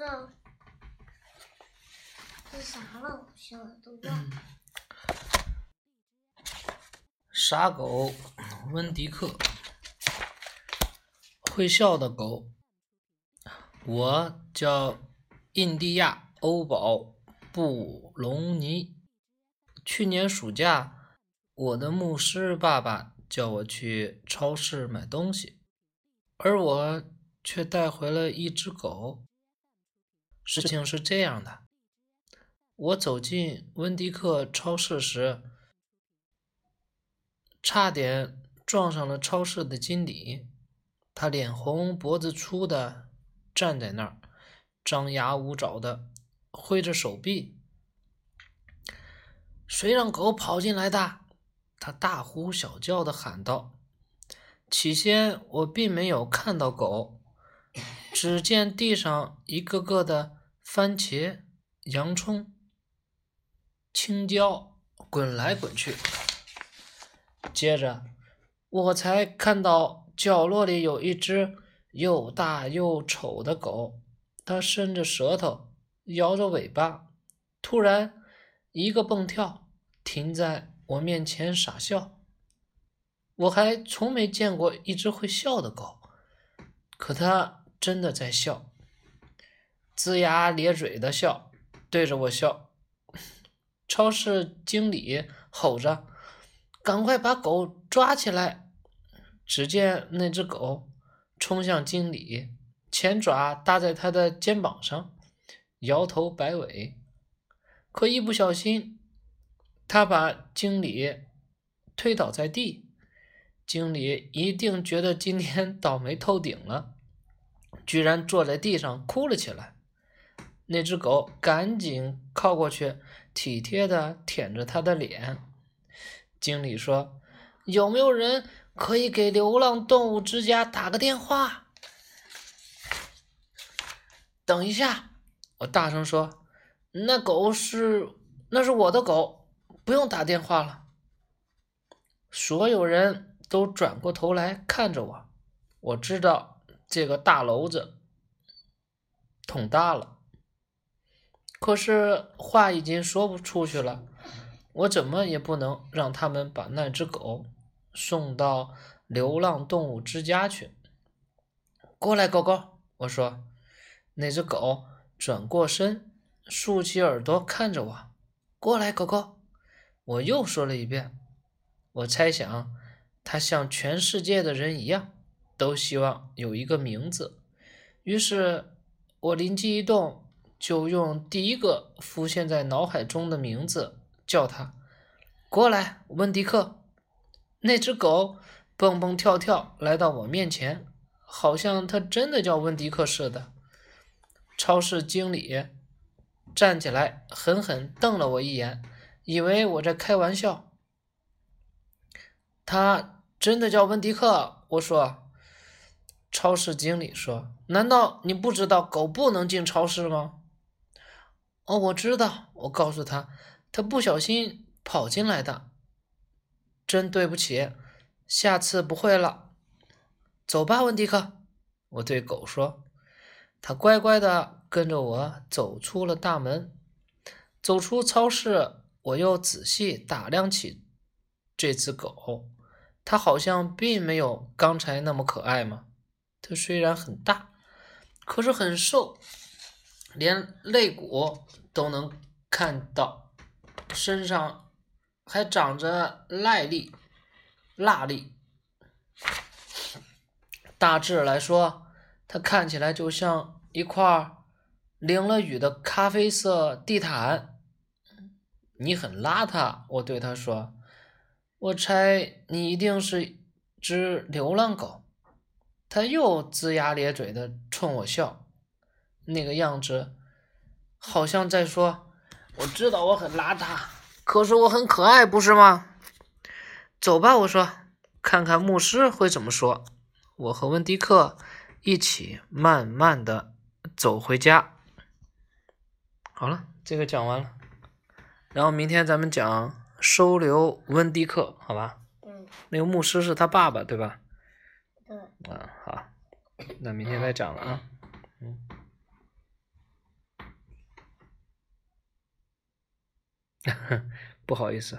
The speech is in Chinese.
道是啥了，小的都忘。傻狗温迪克，会笑的狗。我叫印第亚欧宝布隆尼。去年暑假，我的牧师爸爸叫我去超市买东西，而我却带回了一只狗。事情是这样的，我走进温迪克超市时。差点撞上了超市的经理，他脸红脖子粗的站在那儿，张牙舞爪的挥着手臂。谁让狗跑进来的？他大呼小叫的喊道。起先我并没有看到狗，只见地上一个个的番茄、洋葱、青椒滚来滚去。接着，我才看到角落里有一只又大又丑的狗，它伸着舌头，摇着尾巴，突然一个蹦跳，停在我面前傻笑。我还从没见过一只会笑的狗，可它真的在笑，龇牙咧嘴的笑，对着我笑。超市经理吼着。赶快把狗抓起来！只见那只狗冲向经理，前爪搭在他的肩膀上，摇头摆尾。可一不小心，他把经理推倒在地。经理一定觉得今天倒霉透顶了，居然坐在地上哭了起来。那只狗赶紧靠过去，体贴的舔着他的脸。经理说：“有没有人可以给流浪动物之家打个电话？”等一下，我大声说：“那狗是……那是我的狗，不用打电话了。”所有人都转过头来看着我。我知道这个大篓子捅大了，可是话已经说不出去了。我怎么也不能让他们把那只狗送到流浪动物之家去。过来，狗狗，我说。那只狗转过身，竖起耳朵看着我。过来，狗狗，我又说了一遍。我猜想，它像全世界的人一样，都希望有一个名字。于是，我灵机一动，就用第一个浮现在脑海中的名字。叫他过来，温迪克。那只狗蹦蹦跳跳来到我面前，好像它真的叫温迪克似的。超市经理站起来，狠狠瞪了我一眼，以为我在开玩笑。他真的叫温迪克，我说。超市经理说：“难道你不知道狗不能进超市吗？”哦，我知道。我告诉他。他不小心跑进来的，真对不起，下次不会了。走吧，温迪克，我对狗说。它乖乖的跟着我走出了大门。走出超市，我又仔细打量起这只狗，它好像并没有刚才那么可爱嘛。它虽然很大，可是很瘦，连肋骨都能看到。身上还长着癞痢、蜡痢。大致来说，它看起来就像一块淋了雨的咖啡色地毯。你很邋遢，我对他说。我猜你一定是只流浪狗。他又龇牙咧嘴的冲我笑，那个样子好像在说。我知道我很邋遢，可是我很可爱，不是吗？走吧，我说，看看牧师会怎么说。我和温迪克一起慢慢的走回家。好了，这个讲完了，然后明天咱们讲收留温迪克，好吧？嗯。那个牧师是他爸爸，对吧？对。嗯，好，那明天再讲了啊。嗯。不好意思，